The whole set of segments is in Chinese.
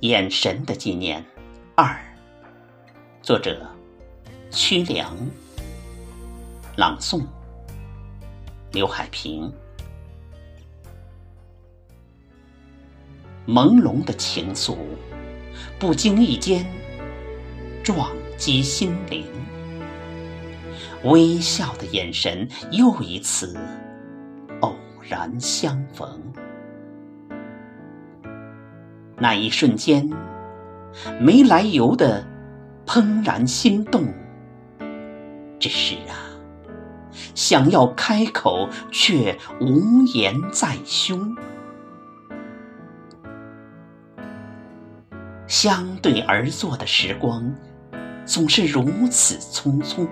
眼神的纪念二，作者曲良，朗诵刘海平。朦胧的情愫，不经意间撞击心灵。微笑的眼神，又一次偶然相逢。那一瞬间，没来由的怦然心动。只是啊，想要开口，却无言在胸。相对而坐的时光，总是如此匆匆。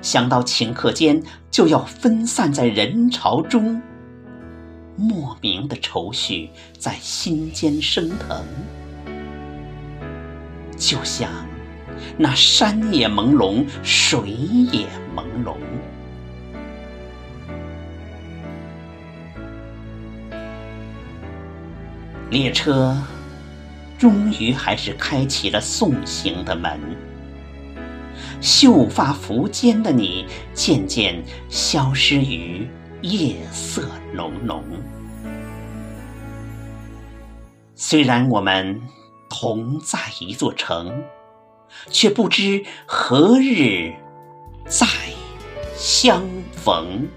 想到顷刻间就要分散在人潮中。莫名的愁绪在心间升腾，就像那山也朦胧，水也朦胧。列车终于还是开启了送行的门，秀发拂肩的你渐渐消失于。夜色浓浓，虽然我们同在一座城，却不知何日再相逢。